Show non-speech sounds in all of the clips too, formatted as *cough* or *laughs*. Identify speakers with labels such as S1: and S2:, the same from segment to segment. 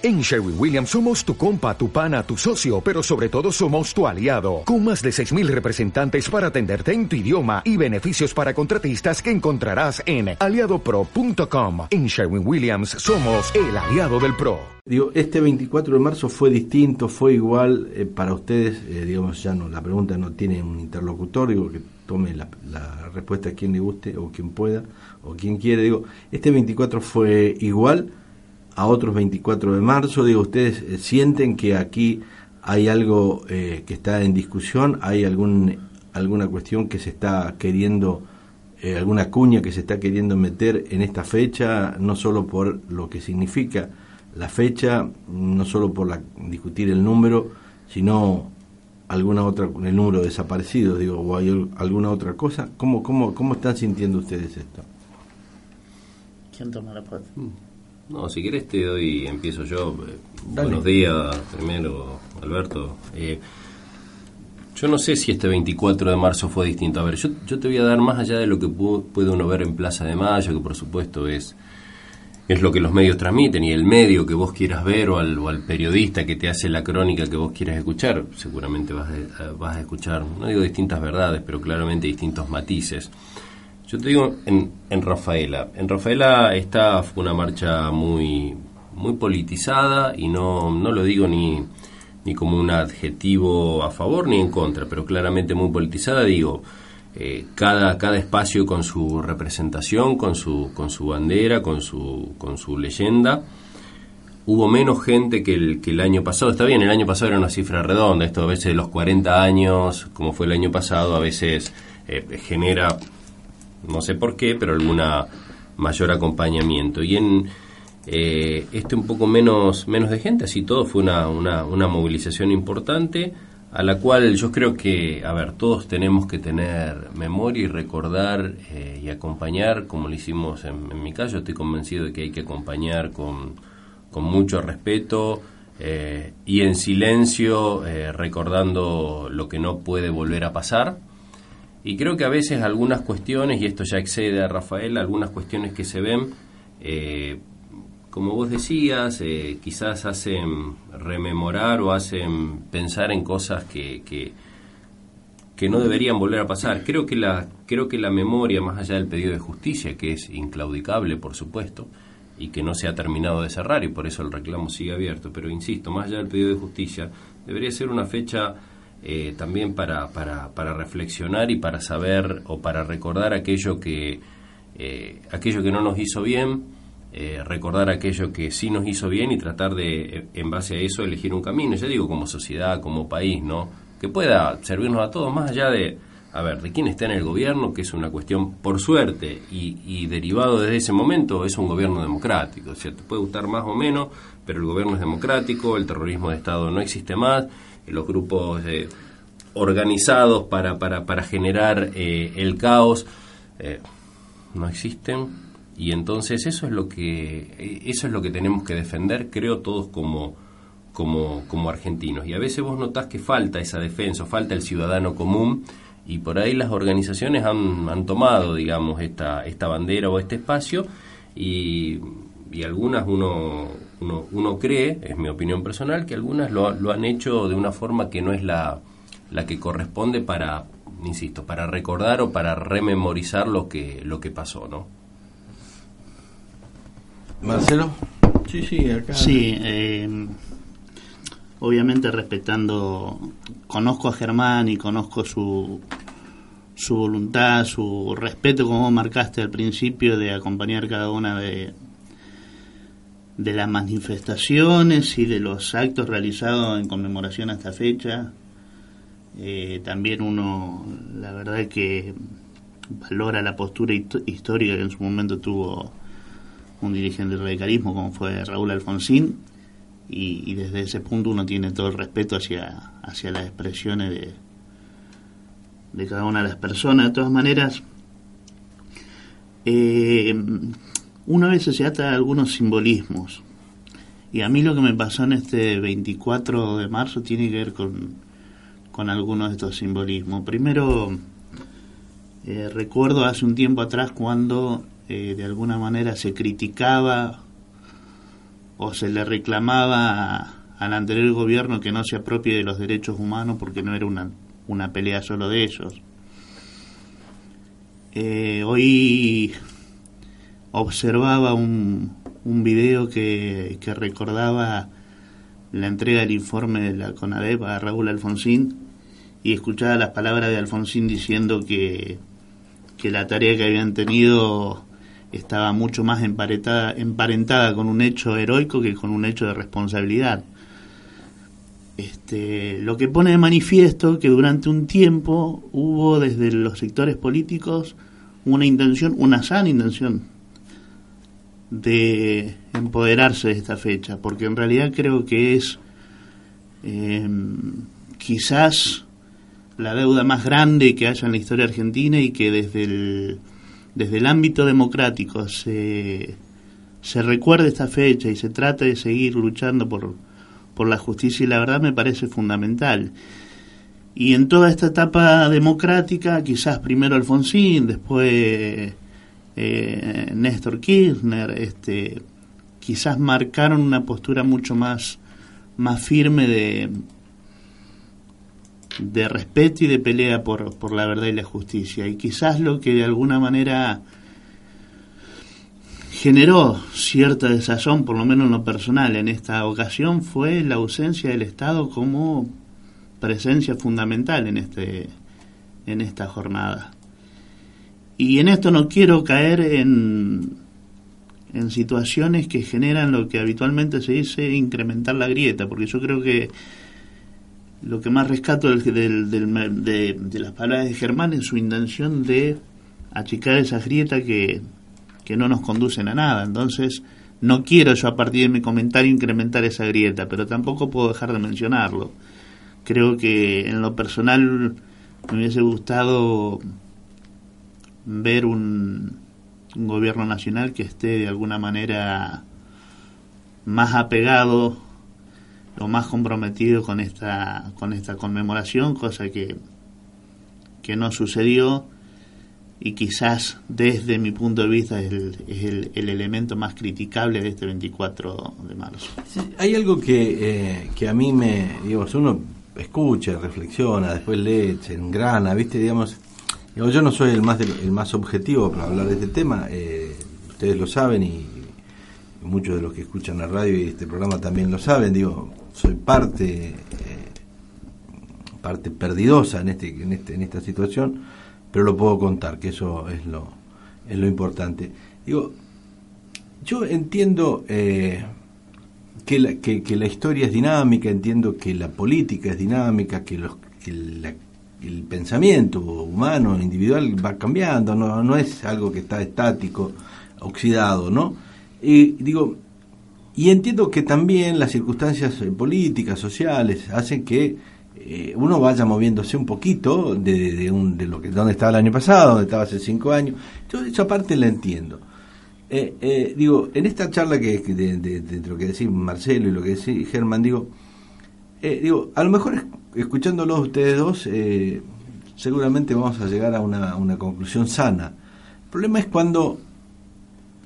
S1: En Sherwin Williams somos tu compa, tu pana, tu socio, pero sobre todo somos tu aliado, con más de 6.000 representantes para atenderte en tu idioma y beneficios para contratistas que encontrarás en aliadopro.com. En Sherwin Williams somos el aliado del PRO.
S2: Digo, este 24 de marzo fue distinto, fue igual eh, para ustedes, eh, digamos, ya no, la pregunta no tiene un interlocutor, digo, que tome la, la respuesta a quien le guste o quien pueda o quien quiere, digo, este 24 fue igual a otros 24 de marzo? Digo, ¿ustedes eh, sienten que aquí hay algo eh, que está en discusión? ¿Hay algún, alguna cuestión que se está queriendo, eh, alguna cuña que se está queriendo meter en esta fecha, no solo por lo que significa la fecha, no solo por la, discutir el número, sino alguna otra, el número de desaparecidos, digo, o hay alguna otra cosa? ¿Cómo, cómo, cómo están sintiendo ustedes esto?
S3: ¿Quién toma la?
S4: No, si quieres te doy, empiezo yo. Eh, buenos días, primero, Alberto. Eh, yo no sé si este 24 de marzo fue distinto. A ver, yo, yo te voy a dar más allá de lo que puede uno ver en Plaza de Mayo, que por supuesto es, es lo que los medios transmiten, y el medio que vos quieras ver o al, o al periodista que te hace la crónica que vos quieras escuchar, seguramente vas a, vas a escuchar, no digo distintas verdades, pero claramente distintos matices. Yo te digo en, en Rafaela. En Rafaela fue una marcha muy, muy politizada y no, no lo digo ni, ni como un adjetivo a favor ni en contra, pero claramente muy politizada. Digo, eh, cada, cada espacio con su representación, con su, con su bandera, con su, con su leyenda. Hubo menos gente que el, que el año pasado. Está bien, el año pasado era una cifra redonda. Esto a veces los 40 años, como fue el año pasado, a veces eh, genera no sé por qué, pero alguna mayor acompañamiento. Y en eh, este un poco menos, menos de gente, así todo fue una, una, movilización importante a la cual yo creo que, a ver, todos tenemos que tener memoria y recordar eh, y acompañar, como lo hicimos en, mi caso, estoy convencido de que hay que acompañar con, con mucho respeto eh, y en silencio, eh, recordando lo que no puede volver a pasar y creo que a veces algunas cuestiones, y esto ya excede a Rafael, algunas cuestiones que se ven, eh, como vos decías, eh, quizás hacen rememorar o hacen pensar en cosas que, que, no deberían volver a pasar. Creo que, la, creo que la memoria, más allá del pedido de justicia, que es inclaudicable, por supuesto, y que no se ha terminado de cerrar, y por eso el reclamo sigue abierto, pero insisto, más allá del pedido de justicia, debería ser una fecha eh, también para, para, para, reflexionar y para saber o para recordar aquello que, eh, aquello que no nos hizo bien, eh, recordar aquello que sí nos hizo bien y tratar de, en base a eso, elegir un camino, ya digo, como sociedad, como país, ¿no? Que pueda servirnos a todos, más allá de, a ver, de quién está en el gobierno, que es una cuestión, por suerte, y, y derivado desde ese momento, es un gobierno democrático, ¿cierto? Puede gustar más o menos, pero el gobierno es democrático, el terrorismo de Estado no existe más, los grupos eh, organizados para, para, para generar eh, el caos eh, no existen. Y entonces eso es lo que eso es lo que tenemos que defender creo todos como como, como argentinos. Y a veces vos notás que falta esa defensa falta el ciudadano común y por ahí las organizaciones han, han tomado digamos esta esta bandera o este espacio y, y algunas uno uno, uno cree, es mi opinión personal, que algunas lo, lo han hecho de una forma que no es la, la que corresponde para, insisto, para recordar o para rememorizar lo que, lo que pasó, ¿no?
S2: Marcelo.
S3: Sí, sí, acá. Sí, eh, obviamente respetando, conozco a Germán y conozco su, su voluntad, su respeto, como marcaste al principio, de acompañar cada una de, de las manifestaciones y de los actos realizados en conmemoración a esta fecha. Eh, también uno, la verdad que valora la postura histórica que en su momento tuvo un dirigente del radicalismo como fue Raúl Alfonsín y, desde ese punto uno tiene todo el respeto hacia, hacia las expresiones de, de cada una de las personas. De todas maneras, eh, una vez se ata a algunos simbolismos. Y a mí lo que me pasó en este 24 de marzo tiene que ver con, con algunos de estos simbolismos. Primero, eh, recuerdo hace un tiempo atrás cuando eh, de alguna manera se criticaba o se le reclamaba al anterior gobierno que no se apropie de los derechos humanos porque no era una, una pelea solo de ellos. Eh, hoy observaba un, video que, que, recordaba la entrega del informe de la CONADEP a Raúl Alfonsín y escuchaba las palabras de Alfonsín diciendo que, que la tarea que habían tenido estaba mucho más emparentada, emparentada con un hecho heroico que con un hecho de responsabilidad. Este, lo que pone de manifiesto que durante un tiempo hubo desde los sectores políticos una intención, una sana intención de empoderarse de esta fecha, porque en realidad creo que es em, quizás la deuda más grande que haya en la historia argentina y que desde el, desde el ámbito democrático se, se recuerde esta fecha y se trate de seguir luchando por, por la justicia y la verdad me parece fundamental. Y en toda esta etapa democrática, quizás primero Alfonsín, después eh, Néstor Kirchner, este, quizás marcaron una postura mucho más, más firme de, de respeto y de pelea por, por la verdad y la justicia. Y quizás lo que de alguna manera generó cierta desazón, por lo menos en lo personal, en esta ocasión fue la ausencia del Estado como presencia fundamental en este en esta jornada. Y en esto no quiero caer en, en situaciones que generan lo que habitualmente se dice incrementar la grieta, porque yo creo que lo que más rescato del, del, de, de, las palabras de Germán es su intención de achicar esa grieta que, que no nos conducen a nada. Entonces, no quiero yo a partir de mi comentario incrementar esa grieta, pero tampoco puedo dejar de mencionarlo creo que en lo personal me hubiese gustado ver un, gobierno nacional que esté de alguna manera más apegado o más comprometido con esta con esta conmemoración cosa que que no sucedió y quizás desde mi punto de vista es el, el, elemento más criticable de este 24 de marzo.
S2: hay algo que, eh, que a mí me, digo, uno escucha, reflexiona, después lee, se engrana, ¿viste? Digamos, yo no soy el más, el más objetivo para hablar de este tema, eh, ustedes lo saben y, muchos de los que escuchan la radio y este programa también lo saben, digo, soy parte, eh, parte perdidosa en, este, en, este, en esta situación, pero lo puedo contar, que eso es lo, es lo importante. Digo, yo entiendo... Eh, que la, que, la historia es dinámica, entiendo que la política es dinámica, que, los, el pensamiento humano, individual, va cambiando, no, no es algo que está estático, oxidado, ¿no? Y digo, y entiendo que también las circunstancias eh, políticas, sociales, hacen que eh, uno vaya moviéndose un poquito de, un, de lo que donde estaba el año pasado, donde estaba hace cinco años. Yo esa parte la entiendo. Eh, digo, en esta charla que, de, lo que decís Marcelo y lo que decís Germán, digo, digo, a lo mejor escuchándolos ustedes dos, eh, seguramente vamos a llegar a una, conclusión sana. El problema es cuando,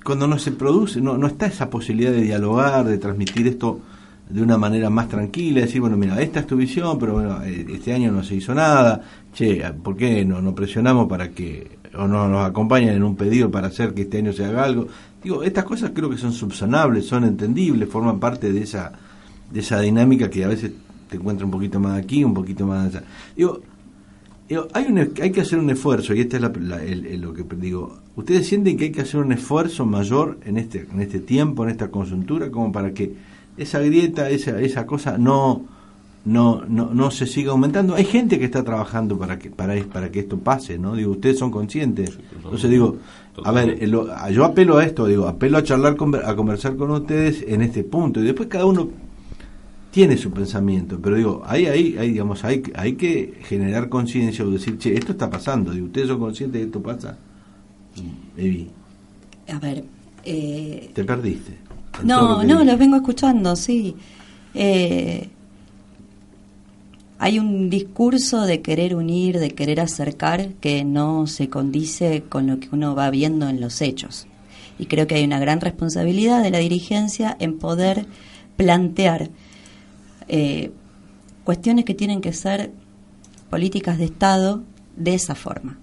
S2: cuando no se produce, no, no está esa posibilidad de dialogar, de transmitir esto de una manera más tranquila, decir, bueno, mira, esta es tu visión, pero bueno, este año no se hizo nada, che, ¿por qué no, no presionamos para que o no nos acompañan en un pedido para hacer que este año se haga algo. Digo, estas cosas creo que son subsanables, son entendibles, forman parte de esa, de esa dinámica que a veces te encuentra un poquito más aquí, un poquito más allá. Digo, hay, un, hay que hacer un esfuerzo, y este es lo que digo. ¿Ustedes sienten que hay que hacer un esfuerzo mayor en este, en este tiempo, en esta conjuntura, como para que esa grieta, esa, esa cosa no no, no, no se siga aumentando. Hay gente que está trabajando para que, para, para que esto pase, ¿no? Digo, ustedes son conscientes. Entonces digo, a ver, yo apelo a esto, digo, apelo a charlar, a conversar con ustedes en este punto. Y después cada uno tiene su pensamiento, pero digo, ahí, ahí, ahí digamos, hay, hay que generar conciencia o decir, che, esto está pasando, digo, ustedes son conscientes de que esto pasa. Evi.
S5: A ver. Eh...
S2: Te perdiste.
S5: No, no, los vengo escuchando, sí. Eh, hay un discurso de querer unir, de querer acercar, que no se condice con lo que uno va viendo en los hechos. Y creo que hay una gran responsabilidad de la dirigencia en poder plantear eh, cuestiones que tienen que ser políticas de Estado de esa forma.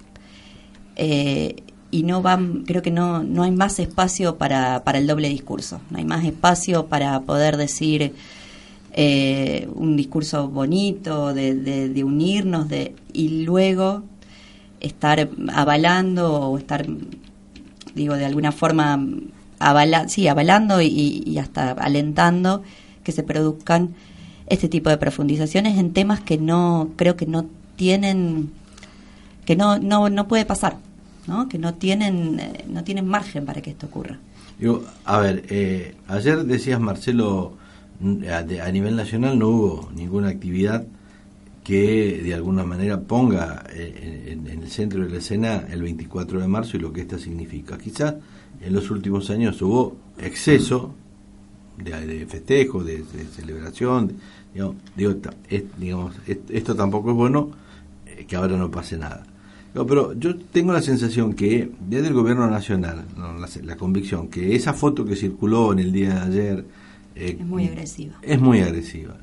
S5: Eh, y no van, creo que no, no hay más espacio para, para el doble discurso, no hay más espacio para poder decir eh, un discurso bonito, de, de, unirnos, de, y luego estar avalando o estar, digo, de alguna forma, avala, sí, avalando y hasta alentando que se produzcan este tipo de profundizaciones en temas que no, creo que no tienen, que no, no, no puede pasar que no tienen, eh, no tienen margen para que esto ocurra.
S2: a ver, eh, ayer decías, Marcelo, a, nivel nacional no hubo ninguna actividad que de alguna manera ponga eh, en, el centro de la escena el 24 de marzo y lo que esto significa. Quizás en los últimos años hubo exceso de, festejo, de, celebración. Digamos, esto tampoco es bueno que ahora no pase nada. Pero yo tengo la sensación que desde el gobierno nacional, la, convicción que esa foto que circuló en el día de ayer
S5: eh, es muy agresiva.
S2: Es muy agresiva.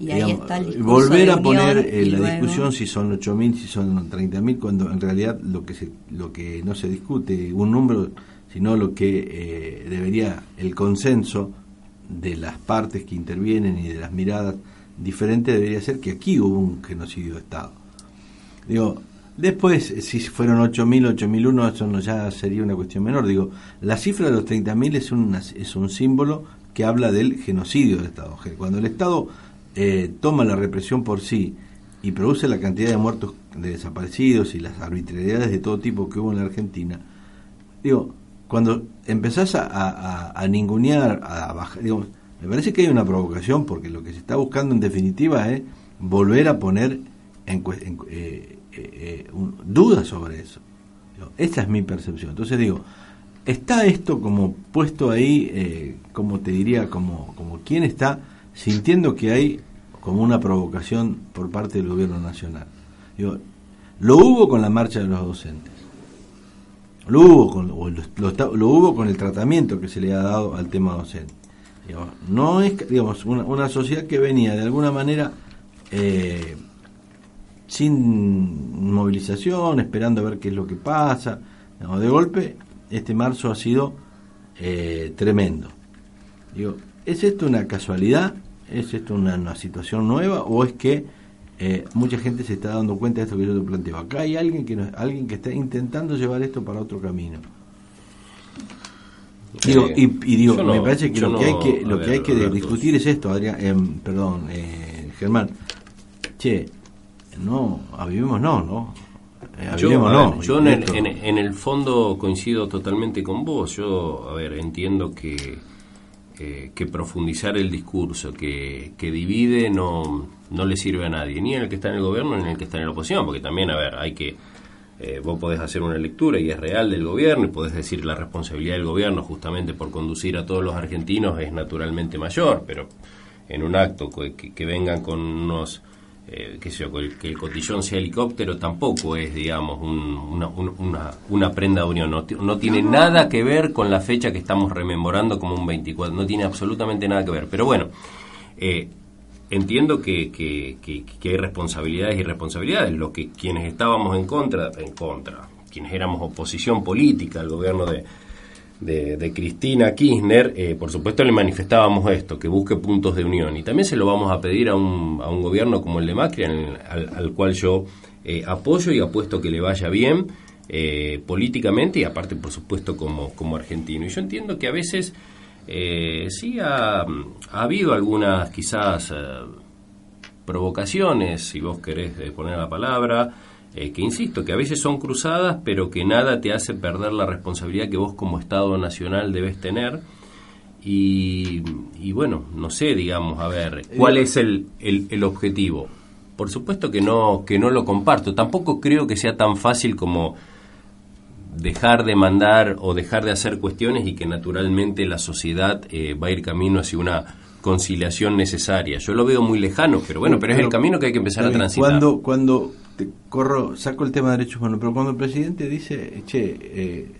S5: Y ahí está el
S2: volver a poner en la discusión si son 8.000, si son 30.000, cuando en realidad lo que se, lo que no se discute un número, sino lo que eh, debería el consenso de las partes que intervienen y de las miradas diferentes debería ser que aquí hubo un genocidio de Estado. Digo, Después, si fueron 8.000, 8.001, eso no ya sería una cuestión menor. Digo, la cifra de los 30.000 es es un símbolo que habla del genocidio del Estado. Cuando el Estado eh, toma la represión por sí y produce la cantidad de muertos, de desaparecidos y las arbitrariedades de todo tipo que hubo en la Argentina, digo, cuando empezás a, a, a ningunear, a bajar, me parece que hay una provocación porque lo que se está buscando en definitiva es volver a poner en eh, eh, dudas sobre eso. Esta es mi percepción. Entonces digo, está esto como puesto ahí, eh, como te diría, como, como quien está sintiendo que hay como una provocación por parte del gobierno nacional. Digo, lo hubo con la marcha de los docentes. Lo hubo con, lo, hubo con el tratamiento que se le ha dado al tema docente. no es digamos, una, una sociedad que venía de alguna manera eh, sin movilización, esperando a ver qué es lo que pasa. de golpe, este marzo ha sido eh, tremendo. Digo, ¿es esto una casualidad? ¿Es esto una, situación nueva? ¿O es que eh, mucha gente se está dando cuenta de esto que yo te planteo? Acá hay alguien que, alguien que está intentando llevar esto para otro camino. Digo, y, digo, me parece que lo que hay que, lo que, hay que discutir es esto, Adrián, em, perdón, eh, Germán. Che, no, avivemos no, ¿no?
S4: Eh, yo, no. yo en el, en, el, fondo coincido totalmente con vos. Yo, a ver, entiendo que, eh, que profundizar el discurso que, que divide no, no le sirve a nadie, ni en el que está en el gobierno ni en el que está en la oposición, porque también, a ver, hay que. Eh, vos podés hacer una lectura y es real del gobierno y podés decir la responsabilidad del gobierno justamente por conducir a todos los argentinos es naturalmente mayor, pero en un acto que, que vengan con unos eh, que, el, cotillón sea helicóptero tampoco es, digamos, una, una, prenda de unión. No, tiene nada que ver con la fecha que estamos rememorando como un 24. No tiene absolutamente nada que ver. Pero bueno, eh, entiendo que, que, hay responsabilidades y responsabilidades. Lo que quienes estábamos en contra, en contra, quienes éramos oposición política al gobierno de, de, Cristina Kirchner, eh, por supuesto le manifestábamos esto, que busque puntos de unión. Y también se lo vamos a pedir a un, a un gobierno como el de Macri, al, cual yo eh, apoyo y apuesto que le vaya bien eh, políticamente y aparte, por supuesto, como, como argentino. Y yo entiendo que a veces sí ha, ha, habido algunas quizás provocaciones, si vos querés poner la palabra, eh, que insisto, que a veces son cruzadas, pero que nada te hace perder la responsabilidad que vos como Estado Nacional debes tener. Y, bueno, no sé, digamos, a ver, ¿cuál es el, el, objetivo? Por supuesto que no, que no lo comparto. Tampoco creo que sea tan fácil como dejar de mandar o dejar de hacer cuestiones y que naturalmente la sociedad eh, va a ir camino hacia una conciliación necesaria. Yo lo veo muy lejano, pero bueno, pero, es el camino que hay que empezar a transitar.
S2: Cuando, cuando te corro, saco el tema de derechos humanos, pero cuando el presidente dice, che, eh,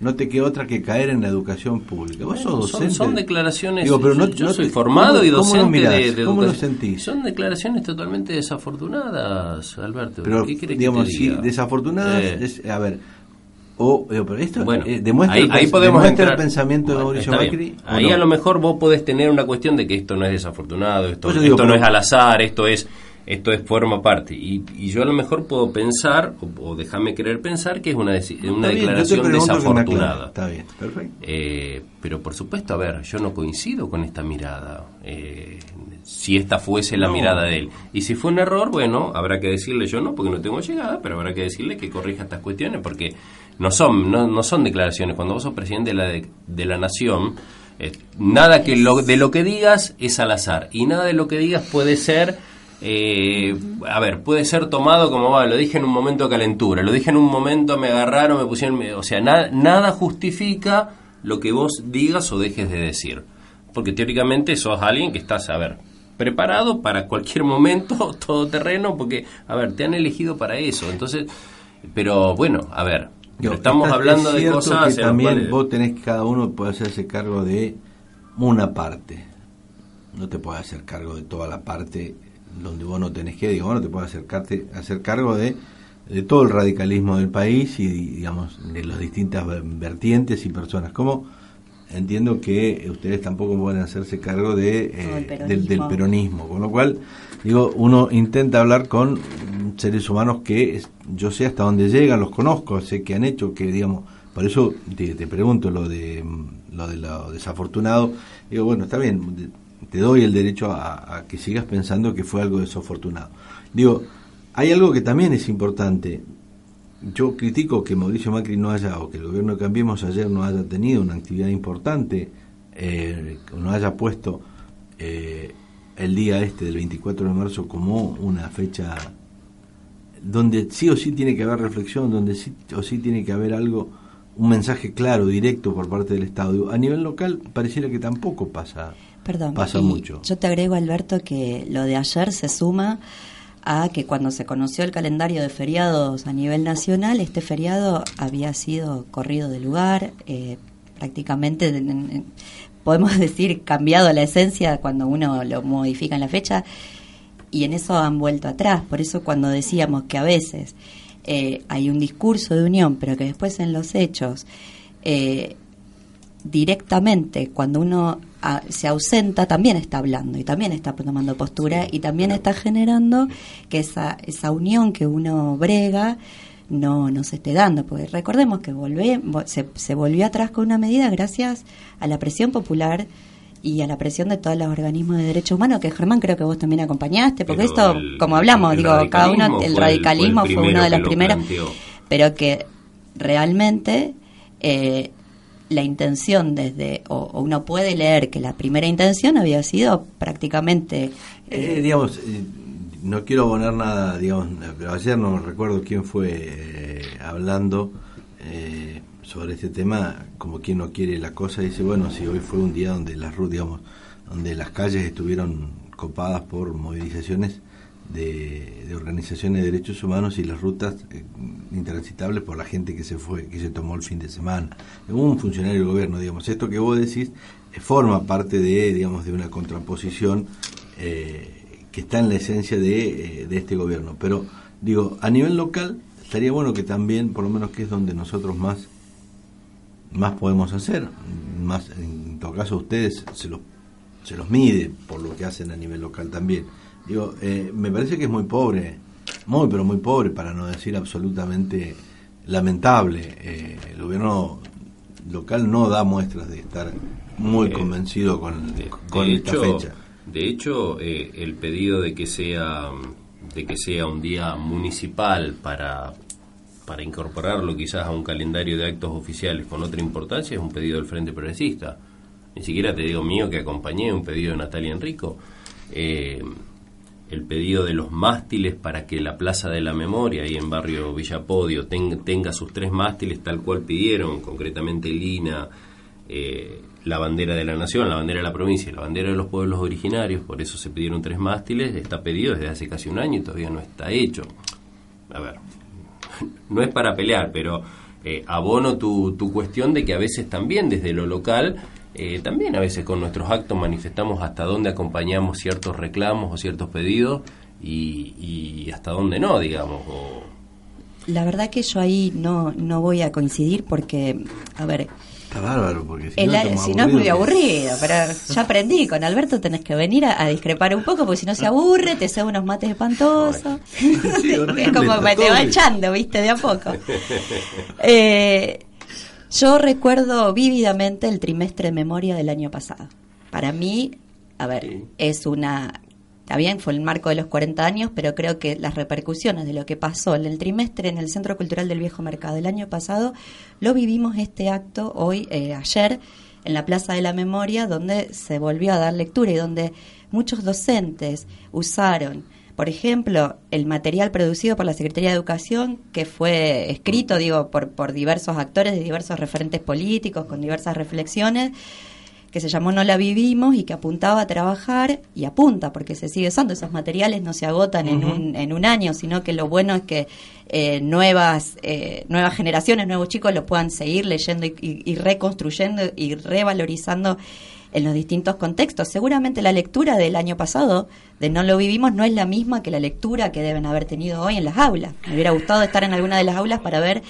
S2: no te queda otra que caer en la educación pública. Vos sos docente.
S4: Son, declaraciones. pero no, yo, soy formado y docente de,
S2: ¿Cómo lo sentís?
S4: Son declaraciones totalmente desafortunadas, Alberto.
S2: Pero, digamos, que te desafortunadas. Eh. a ver, o, pero esto bueno, eh, demuestra,
S4: ahí, el, podemos
S2: el pensamiento de Mauricio Macri.
S4: Ahí a lo mejor vos podés tener una cuestión de que esto no es desafortunado, esto, esto no es al azar, esto es esto es forma parte. Y, y, yo a lo mejor puedo pensar, o, déjame querer pensar, que es una, una declaración desafortunada.
S2: Está bien, perfecto.
S4: Eh, pero por supuesto, a ver, yo no coincido con esta mirada. Eh, si esta fuese la mirada de él. Y si fue un error, bueno, habrá que decirle yo no, porque no tengo llegada, pero habrá que decirle que corrija estas cuestiones, porque no son, no, no son declaraciones. Cuando vos sos presidente de la, de, la nación, eh, nada que lo, de lo que digas es al azar, y nada de lo que digas puede ser eh, a ver, puede ser tomado como, va, lo dije en un momento de calentura, lo dije en un momento, me agarraron, me pusieron, o sea, nada justifica lo que vos digas o dejes de decir. Porque teóricamente sos alguien que estás, a ver, preparado para cualquier momento, *laughs* todo terreno, porque, a ver, te han elegido para eso. Entonces, pero bueno, a ver, estamos hablando de cosas...
S2: Que también vos tenés que cada uno puede hacerse cargo de una parte. No te puedes hacer cargo de toda la parte donde vos no tenés que, digo, bueno, te puedes acercarte, hacer cargo de, de todo el radicalismo del país y, digamos, de las distintas vertientes y personas. Como entiendo que ustedes tampoco pueden hacerse cargo de, eh, del, del, peronismo, con lo cual, digo, uno intenta hablar con seres humanos que yo sé hasta dónde llegan, los conozco, sé que han hecho, que, digamos, por eso te, te pregunto lo de lo de lo desafortunado, digo, bueno, está bien, te doy el derecho a, que sigas pensando que fue algo desafortunado. Digo, hay algo que también es importante. Yo critico que Mauricio Macri no haya, o que el gobierno de Cambiemos ayer no haya tenido una actividad importante, eh, no haya puesto eh, el día este del 24 de marzo como una fecha donde sí o sí tiene que haber reflexión, donde sí o sí tiene que haber algo, un mensaje claro, directo por parte del Estado. A nivel local pareciera que tampoco pasa
S5: Perdón,
S2: pasa mucho.
S5: Yo te agrego, Alberto, que lo de ayer se suma a que cuando se conoció el calendario de feriados a nivel nacional, este feriado había sido corrido de lugar, eh, prácticamente, podemos *laughs* decir, cambiado la esencia cuando uno lo modifica en la fecha, y en eso han vuelto atrás. Por eso cuando decíamos que a veces eh, hay un discurso de unión, pero que después en los hechos... Eh, directamente cuando uno ah, se ausenta también está hablando y también está tomando postura y también está generando que esa, esa unión que uno brega no, no se esté dando, porque recordemos que volvé, se, se volvió atrás con una medida gracias a la presión popular y a la presión de todos los organismos de derechos humanos que Germán creo que vos también acompañaste porque esto como hablamos digo cada uno el radicalismo fue, uno de los primeros pero que realmente eh, la intención desde, o, uno puede leer que la primera intención había sido prácticamente...
S2: Eh, eh, digamos, eh, no quiero poner nada, digamos, pero ayer no recuerdo quién fue hablando sobre este tema, como quien no quiere la cosa, dice, bueno, si hoy fue un día donde las digamos, donde las calles estuvieron copadas por movilizaciones, de, organizaciones de derechos humanos y las rutas eh, intransitables por la gente que se fue, que se tomó el fin de semana. Un funcionario del gobierno, digamos, esto que vos decís eh, forma parte de, digamos, de una contraposición eh, que está en la esencia de, de este gobierno. Pero, digo, a nivel local estaría bueno que también, por lo menos que es donde nosotros más más podemos hacer, más en todo caso ustedes se los se los mide por lo que hacen a nivel local también Digo, eh, me parece que es muy pobre, muy pero muy pobre, para no decir absolutamente lamentable. Eh, el gobierno local no da muestras de estar muy eh, convencido con, con esta fecha.
S4: De hecho, el pedido de que sea de que sea un día municipal para para incorporarlo quizás a un calendario de actos oficiales con otra importancia es un pedido del Frente Progresista. Ni siquiera te digo mío que acompañé un pedido de Natalia Enrico. Eh, el pedido de los mástiles para que la Plaza de la Memoria, ahí en barrio Villapodio, tenga sus tres mástiles tal cual pidieron, concretamente Lina, eh, la bandera de la nación, la bandera de la provincia y la bandera de los pueblos originarios, por eso se pidieron tres mástiles, está pedido desde hace casi un año y todavía no está hecho. A ver, *laughs* no es para pelear, pero eh, abono tu, tu cuestión de que a veces también desde lo local, eh, también a veces con nuestros actos manifestamos hasta dónde acompañamos ciertos reclamos o ciertos pedidos y, y hasta dónde no, digamos.
S5: La verdad que yo ahí no, no voy a coincidir porque, a ver,
S2: Está bárbaro, porque
S5: si, no, es muy aburrido, pero ya *laughs* aprendí, con Alberto tenés que venir a, discrepar un poco, porque si no se aburre, te hace unos mates espantosos. *laughs* *laughs* es como me te va echando, viste, de a poco. Eh, yo recuerdo vívidamente el trimestre de memoria del año pasado. Para mí, a ver, es una Está bien, fue el marco de los 40 años, pero creo que las repercusiones de lo que pasó en el trimestre en el Centro Cultural del Viejo Mercado el año pasado, lo vivimos este acto hoy, eh, ayer, en la Plaza de la Memoria, donde se volvió a dar lectura y donde muchos docentes usaron, por ejemplo, el material producido por la Secretaría de Educación, que fue escrito, digo, por, por diversos actores de diversos referentes políticos, con diversas reflexiones, que se llamó No la vivimos y que apuntaba a trabajar y apunta porque se sigue usando esos materiales no se agotan en, un, en un año sino que lo bueno es que eh, nuevas eh, nuevas generaciones nuevos chicos lo puedan seguir leyendo y, reconstruyendo y revalorizando en los distintos contextos. Seguramente la lectura del año pasado de No lo vivimos no es la misma que la lectura que deben haber tenido hoy en las aulas. Me hubiera gustado estar en alguna de las aulas para ver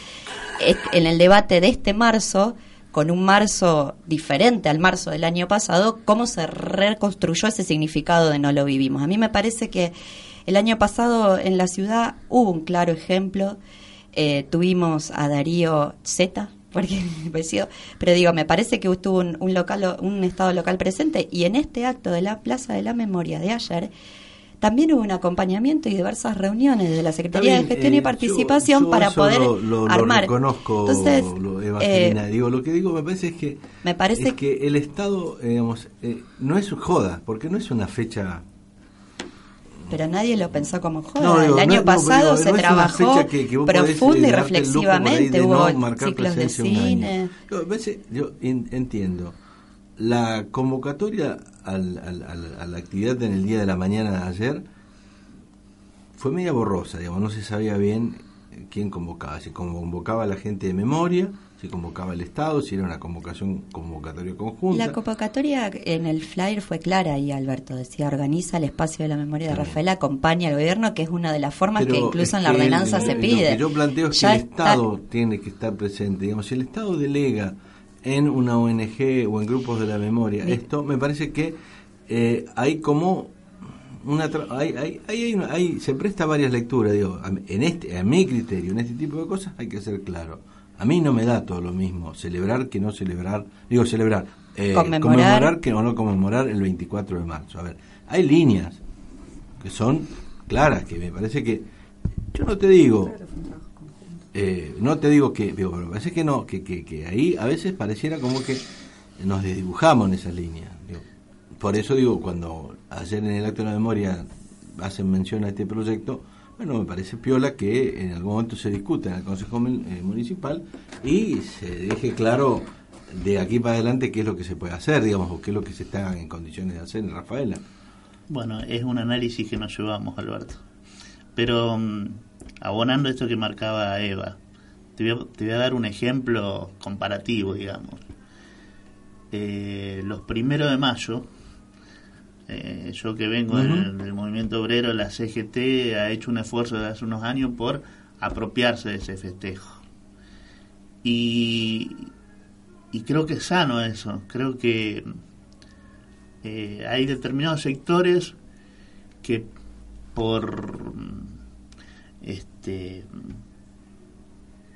S5: eh, en el debate de este marzo con un marzo diferente al marzo del año pasado, cómo se reconstruyó ese significado de no lo vivimos. A mí me parece que el año pasado en la ciudad hubo un claro ejemplo. Eh, tuvimos a Darío Z, porque pero digo, me parece que estuvo un, un, local, un estado local presente y en este acto de la Plaza de la Memoria de ayer también hubo un acompañamiento y diversas reuniones de la Secretaría de Gestión y eh, Participación para poder
S2: lo, lo,
S5: armar.
S2: reconozco, Entonces, lo, eh, digo, lo que digo me parece es que
S5: me parece
S2: que el Estado, eh, digamos, no es joda, porque no es una fecha
S5: pero nadie lo pensó como joda. el año pasado se trabajó profundo y reflexivamente, hubo ciclos de cine.
S2: Yo, entiendo la convocatoria a la actividad en el día de la mañana de ayer fue media borrosa, digamos, no se sabía bien quién convocaba, si convocaba a la gente de memoria, si convocaba el Estado, si era una convocación convocatoria conjunta.
S5: La convocatoria en el flyer fue clara y Alberto decía, organiza el espacio de la memoria de Rafael, acompaña al gobierno, que es una de las formas que incluso en la ordenanza se pide.
S2: Lo que yo planteo es que el Estado tiene que estar presente, digamos, si el Estado delega en una ONG o en grupos de la memoria. Esto me parece que eh, hay como una hay, hay, hay, hay, se presta varias lecturas digo en este a mi criterio en este tipo de cosas hay que ser claro a mí no me da todo lo mismo celebrar que no celebrar digo celebrar eh, conmemorar. que no conmemorar el 24 de marzo a ver hay líneas que son claras que me parece que yo no te digo eh, no te digo que, pero me parece que no, que, que, ahí a veces pareciera como que nos desdibujamos en esa línea. por eso digo, cuando ayer en el acto de la memoria hacen mención a este proyecto, bueno, me parece piola que en algún momento se discuta en el Consejo eh, Municipal y se deje claro de aquí para adelante qué es lo que se puede hacer, digamos, o qué es lo que se está en condiciones de hacer en Rafaela.
S3: Bueno, es un análisis que nos llevamos, Alberto. Pero mm, abonando esto que marcaba Eva, te voy a, dar un ejemplo comparativo, digamos. Eh, los primeros de mayo, eh, yo que vengo del, movimiento obrero, la CGT ha hecho un esfuerzo desde hace unos años por apropiarse de ese festejo. Y, y creo que es sano eso, creo que eh, hay determinados sectores que por este,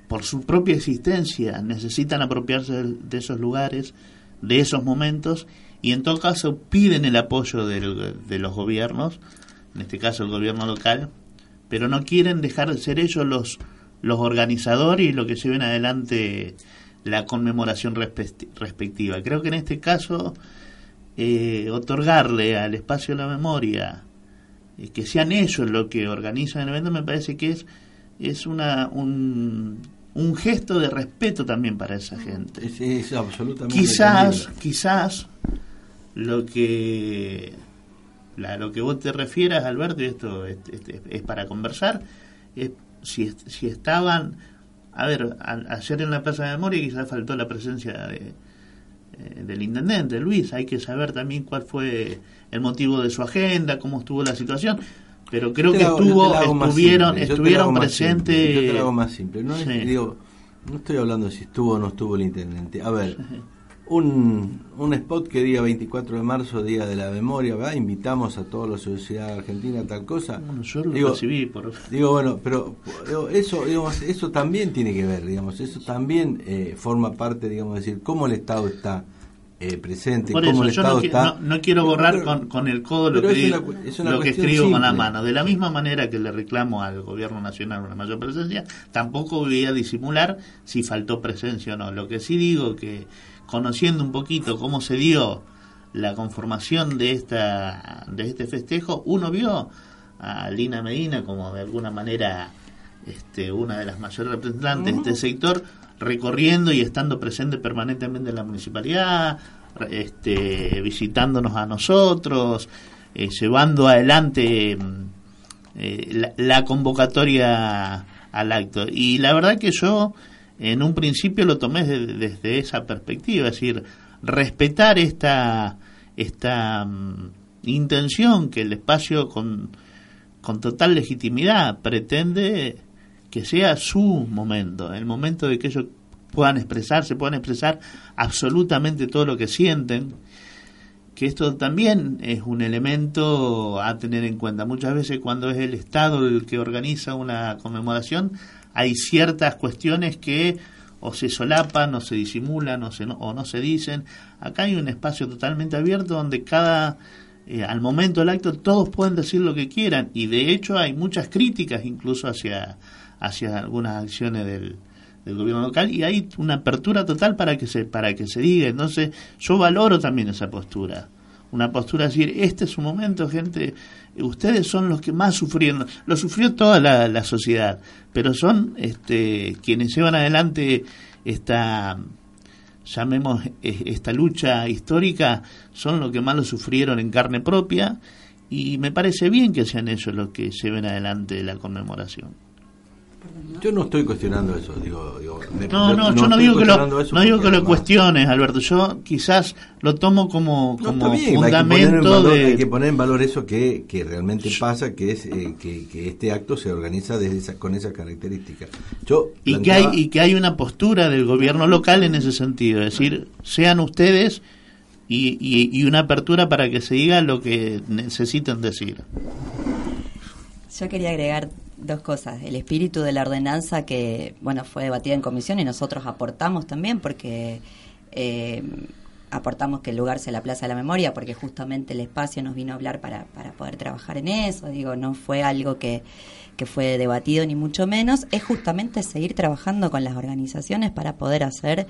S3: por su propia existencia necesitan apropiarse de esos lugares, de esos momentos, y en todo caso piden el apoyo de los gobiernos, en este caso el gobierno local, pero no quieren dejar de ser ellos los, los organizadores y lo que lleven adelante la conmemoración respectiva. Creo que en este caso eh, otorgarle al espacio de la memoria que sean ellos los que organizan el evento, me parece que es, es una, un, un gesto de respeto también para esa gente.
S2: Es, absolutamente
S3: quizás, quizás lo que la, lo que vos te refieras, Alberto, y esto es, para conversar, es si, si estaban a ver, ayer en la Plaza de Memoria quizás faltó la presencia de, eh, del intendente, Luis, hay que saber también cuál fue el motivo de su agenda, cómo estuvo la situación, pero creo que estuvo, estuvieron, estuvieron presentes...
S2: Yo te lo hago más simple, no, digo, no estoy hablando si estuvo o no estuvo el intendente, a ver... un, un spot que diga 24 de marzo, Día de la Memoria, ¿verdad? Invitamos a toda la sociedad argentina a tal cosa.
S3: yo lo digo, recibí, por...
S2: digo, bueno, pero eso, digamos, eso también tiene que ver, digamos, eso también eh, forma parte, digamos, decir, cómo el Estado está eh, presente,
S3: por
S2: cómo
S3: el Estado no, está... No, quiero borrar con, con, el codo lo, que, lo que escribo con la mano. De la misma manera que le reclamo al gobierno nacional una mayor presencia, tampoco voy a disimular si faltó presencia o no. Lo que sí digo que conociendo un poquito cómo se dio la conformación de esta de este festejo, uno vio a Lina Medina como de alguna manera este, una de las mayores representantes de este sector recorriendo y estando presente permanentemente en la municipalidad, este, visitándonos a nosotros, eh, llevando adelante eh, la, convocatoria al acto. Y la verdad que yo en un principio lo tomé desde, esa perspectiva, es decir, respetar esta, esta mm, intención que el espacio con, con total legitimidad pretende que sea su momento, el momento de que ellos puedan expresarse, puedan expresar absolutamente todo lo que sienten, que esto también es un elemento a tener en cuenta. Muchas veces cuando es el Estado el que organiza una conmemoración, hay ciertas cuestiones que o se solapan o se disimulan o, se no, o no se dicen. Acá hay un espacio totalmente abierto donde cada, eh, al momento del acto, todos pueden decir lo que quieran. Y de hecho hay muchas críticas incluso hacia, hacia algunas acciones del, del gobierno local. Y hay una apertura total para que se para que se diga. Entonces yo valoro también esa postura. Una postura decir este es un momento gente ustedes son los que más sufrieron, lo sufrió toda la, sociedad, pero son este, quienes llevan adelante esta, llamemos e, esta lucha histórica, son los que más lo sufrieron en carne propia y me parece bien que sean ellos los que lleven adelante la conmemoración.
S2: Yo no estoy cuestionando eso, digo,
S3: no, no, yo no digo que lo, no digo que lo cuestiones, Alberto. Yo quizás lo tomo como, como fundamento
S2: de... Hay que poner en valor eso que, que realmente pasa, que es eh, que, que, este acto se organiza desde con esas características. Yo
S3: y, que hay, y que hay una postura del gobierno local en ese sentido, es decir, sean ustedes y, y, y una apertura para que se diga lo que necesitan decir.
S5: Yo quería agregar dos cosas. El espíritu de la ordenanza que, bueno, fue debatida en comisión y nosotros aportamos también porque eh, aportamos que el lugar sea la Plaza de la Memoria porque justamente el espacio nos vino a hablar para, para poder trabajar en eso. Digo, no fue algo que, que fue debatido ni mucho menos. Es justamente seguir trabajando con las organizaciones para poder hacer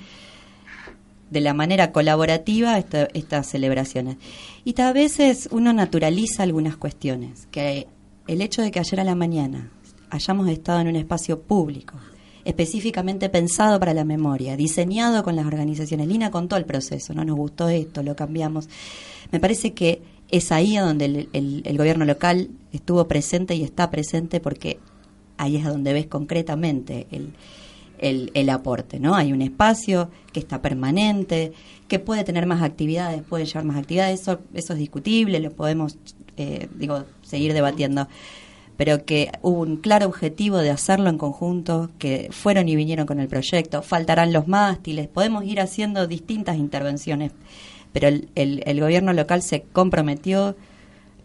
S5: de la manera colaborativa estas celebraciones. Y a veces uno naturaliza algunas cuestiones, que el hecho de que ayer a la mañana hayamos estado en un espacio público, específicamente pensado para la memoria, diseñado con las organizaciones. Lina contó el proceso, no nos gustó esto, lo cambiamos. Me parece que es ahí donde el, gobierno local estuvo presente y está presente porque ahí es donde ves concretamente el, el, aporte, ¿no? Hay un espacio que está permanente, que puede tener más actividades, puede llevar más actividades, eso, eso es discutible, lo podemos, eh, digo, seguir debatiendo. Pero que hubo un claro objetivo de hacerlo en conjunto, que fueron y vinieron con el proyecto, faltarán los mástiles, podemos ir haciendo distintas intervenciones, pero el, el, gobierno local se comprometió,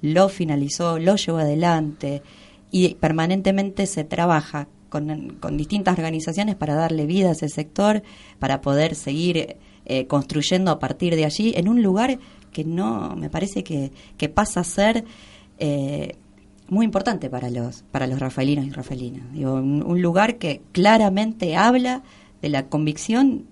S5: lo finalizó, lo llevó adelante y permanentemente se trabaja con, con, distintas organizaciones para darle vida a ese sector, para poder seguir eh, construyendo a partir de allí en un lugar que no, me parece que, que pasa a ser... Eh, muy importante para los, para los rafaelinos y rafaelinas. un, lugar que claramente habla de la convicción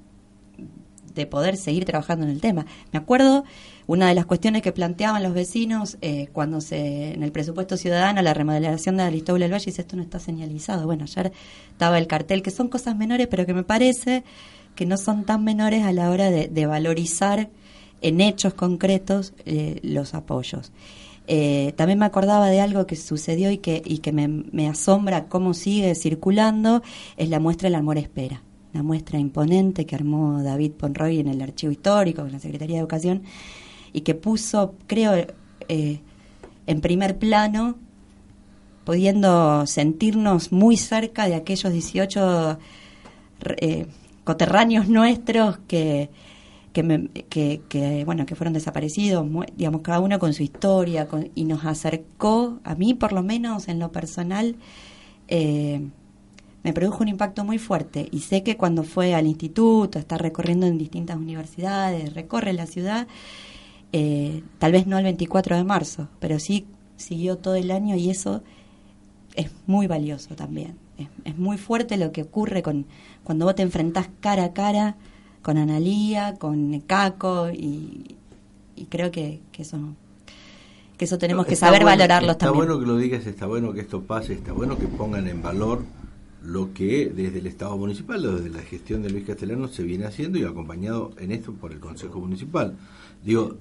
S5: de poder seguir trabajando en el tema. Me acuerdo una de las cuestiones que planteaban los vecinos eh, cuando se en el presupuesto ciudadano la remodelación de Aristóbulo del Valle dice esto no está señalizado. Bueno, ayer estaba el cartel que son cosas menores, pero que me parece que no son tan menores a la hora de, valorizar en hechos concretos eh, los apoyos. Eh, también me acordaba de algo que sucedió y que, y que me, asombra cómo sigue circulando, es la muestra El amor espera, la muestra imponente que armó David Ponroy en el Archivo Histórico, en la Secretaría de Educación, y que puso, creo, eh, en primer plano, pudiendo sentirnos muy cerca de aquellos 18 eh, coterráneos nuestros que, que, que, bueno que fueron desaparecidos digamos cada uno con su historia y nos acercó a mí por lo menos en lo personal eh, me produjo un impacto muy fuerte. Y sé que cuando fue al instituto está recorriendo en distintas universidades recorre la ciudad eh, tal vez no el 24 de marzo pero sí siguió todo el año y eso es muy valioso también. Es, es muy fuerte lo que ocurre con cuando vos te enfrentás cara a cara con Analía, con Caco y, creo que, eso que eso tenemos que saber valorarlo
S2: está
S5: también.
S2: Está bueno que lo digas, está bueno que esto pase, está bueno que pongan en valor lo que desde el Estado Municipal o desde la gestión de Luis Castellano se viene haciendo y acompañado en esto por el Consejo Municipal. Digo,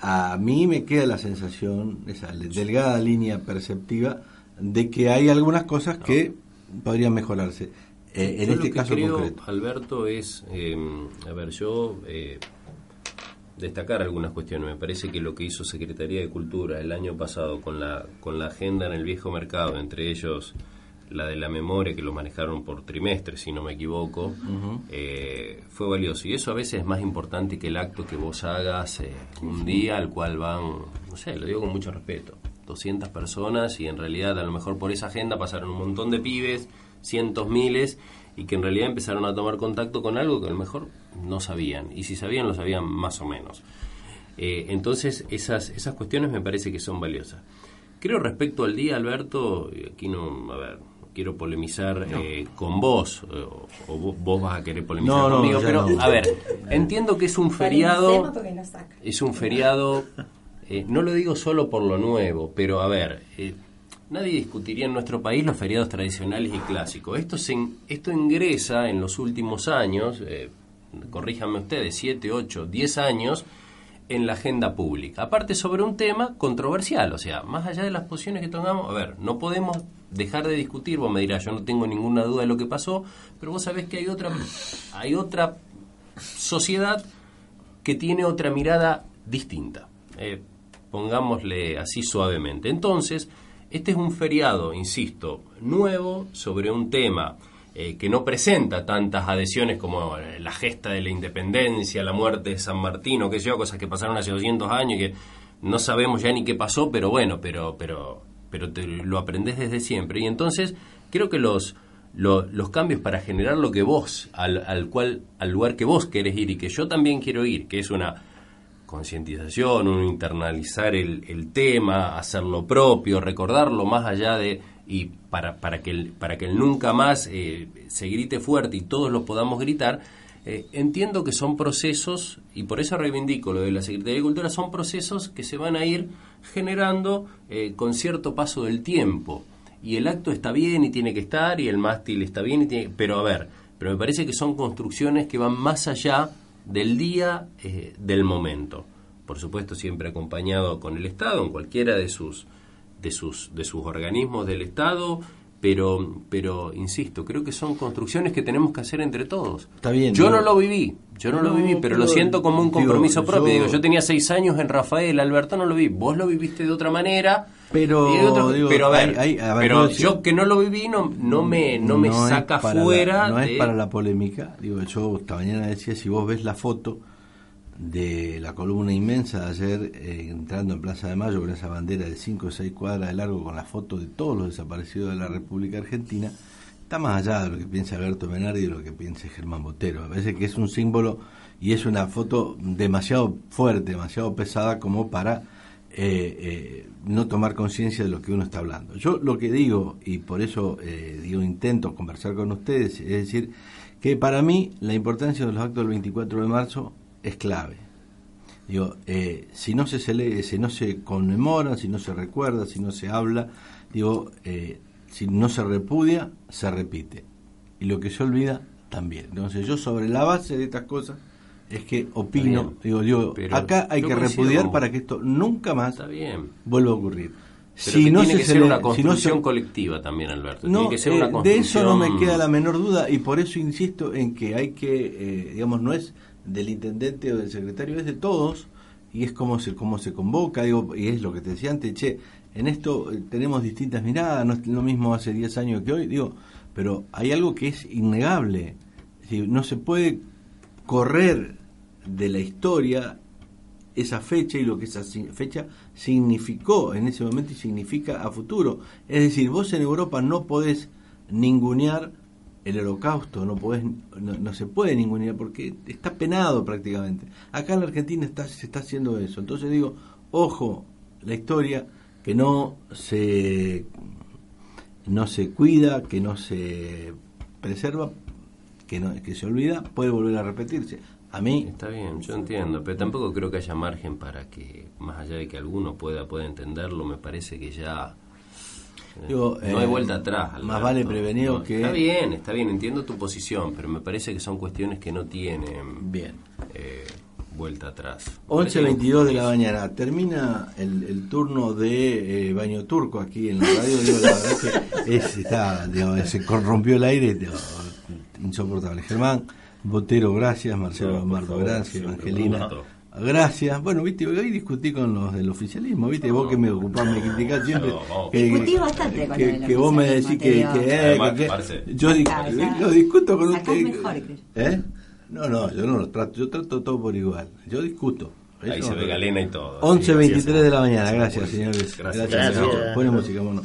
S2: a mí me queda la sensación, esa delgada línea perceptiva, de que hay algunas cosas que podrían mejorarse. Eh, en este caso
S4: creo, Alberto, es, em, a ver, yo eh, destacar algunas cuestiones. Me parece que lo que hizo Secretaría de Cultura el año pasado con la, con la agenda en el viejo mercado, entre ellos la de la memoria, que lo manejaron por trimestre, si no me equivoco, eh, fue valioso. Y eso a veces es más importante que el acto que vos hagas un día al cual van, no sé, lo digo con mucho respeto, 200 personas y en realidad a lo mejor por esa agenda pasaron un montón de pibes cientos, miles, y que en realidad empezaron a tomar contacto con algo que a lo mejor no sabían, y si sabían lo sabían más o menos. Eh, entonces esas, esas cuestiones me parece que son valiosas. Creo respecto al día, Alberto, aquí no, a ver, quiero polemizar eh, con vos, eh, o, vos, vas a querer polemizar conmigo, pero a ver, entiendo que es un feriado, es un feriado, no lo digo solo por lo nuevo, pero a ver, Nadie discutiría en nuestro país los feriados tradicionales y clásicos. Esto, se, esto ingresa en los últimos años, eh, corríjanme ustedes, 7, 8, 10 años, en la agenda pública. Aparte sobre un tema controversial, o sea, más allá de las posiciones que tengamos, a ver, no podemos dejar de discutir, vos me dirás, yo no tengo ninguna duda de lo que pasó, pero vos sabés que hay otra, hay otra sociedad que tiene otra mirada distinta. Eh, pongámosle así suavemente. Entonces, este es un feriado, insisto, nuevo sobre un tema eh, que no presenta tantas adhesiones como eh, la gesta de la independencia, la muerte de San Martín o qué sé yo, cosas que pasaron hace 200 años y que no sabemos ya ni qué pasó, pero bueno, pero, pero, pero te, lo aprendés desde siempre. Y entonces creo que los, los cambios para generar lo que vos, al, al, cual, al lugar que vos querés ir y que yo también quiero ir, que es una concientización, un internalizar el, el, tema, hacerlo propio, recordarlo más allá de y para, para que el, para que el nunca más eh, se grite fuerte y todos lo podamos gritar, eh, entiendo que son procesos, y por eso reivindico lo de la Secretaría de Cultura, son procesos que se van a ir generando eh, con cierto paso del tiempo. Y el acto está bien y tiene que estar, y el mástil está bien, y tiene, pero a ver, pero me parece que son construcciones que van más allá del día, eh, del momento. Por supuesto, siempre acompañado con el Estado, en cualquiera de sus, de sus, de sus organismos del Estado, pero, pero insisto, creo que son construcciones que tenemos que hacer entre todos.
S2: Está bien,
S4: yo no lo viví, yo no, lo viví, pero, lo siento como un compromiso propio. Yo, digo, yo tenía seis años en Rafael, Alberto no lo vi, vos lo viviste de otra manera.
S2: Pero,
S4: pero a ver, pero yo que no lo viví no, no me, no me saca fuera.
S2: no es para la polémica. Digo, yo esta mañana decía, si vos ves la foto de la columna inmensa de ayer eh, entrando en Plaza de Mayo con esa bandera de 5 o 6 cuadras de largo con la foto de todos los desaparecidos de la República Argentina, está más allá de lo que piensa Alberto Menardi y de lo que piensa Germán Botero. A veces que es un símbolo y es una foto demasiado fuerte, demasiado pesada como para eh, eh, no tomar conciencia de lo que uno está hablando. Yo lo que digo, y por eso digo intento conversar con ustedes, es decir, que para mí la importancia de los actos del 24 de marzo es clave. Digo, eh, si no se celebra, si no se conmemora, si no se recuerda, si no se habla, digo, eh, si no se repudia, se repite. Y lo que se olvida, también. Entonces yo sobre la base de estas cosas es que opino, digo, yo, acá hay que repudiar para que esto nunca más vuelva a ocurrir.
S4: si no tiene que ser una construcción colectiva también, Alberto.
S2: No, eh, De eso no me queda la menor duda y por eso insisto en que hay que, eh, digamos, no es del intendente o del secretario, es de todos y es como se, cómo se convoca, digo, y es lo que te decía antes, che, en esto eh, tenemos distintas miradas, no es lo mismo hace 10 años que hoy, digo, pero hay algo que es innegable. No se puede correr de la historia esa fecha y lo que esa fecha significó en ese momento y significa a futuro. Es decir, vos en Europa no podés ningunear el holocausto, no, podés, no, se puede ningunear porque está penado prácticamente. Acá en la Argentina está, se está haciendo eso. Entonces digo, ojo, la historia que no se no se cuida, que no se preserva, que no que se olvida, puede volver a repetirse. A mí
S4: está bien, yo entiendo, pero tampoco creo que haya margen para que más allá de que alguno pueda pueda entenderlo, me parece que ya eh, no hay eh, vuelta atrás.
S2: Más vale prevenido que
S4: Está bien, está bien, entiendo tu posición, pero me parece que son cuestiones que no tienen
S2: bien.
S4: Eh, vuelta atrás.
S2: 11.22 de la mañana. Termina el, turno de eh, Baño Turco aquí en la radio. la verdad que *laughs* está, se corrompió el aire, insoportable. Germán Botero, gracias. Marcelo Mardo, gracias. Evangelina. Gracias. Bueno, viste, hoy discutí con los del oficialismo, viste, vos que me ocupás, me criticás siempre.
S5: que, Discutí bastante con
S2: que, que vos me decís que, que, que, yo, yo discuto con usted. ¿Eh? No, no, yo no lo trato, yo trato todo por igual. Yo discuto.
S4: Ahí se ve galena y todo.
S2: 11.23 de la mañana, gracias, señores. Gracias, gracias. Buena música, bueno.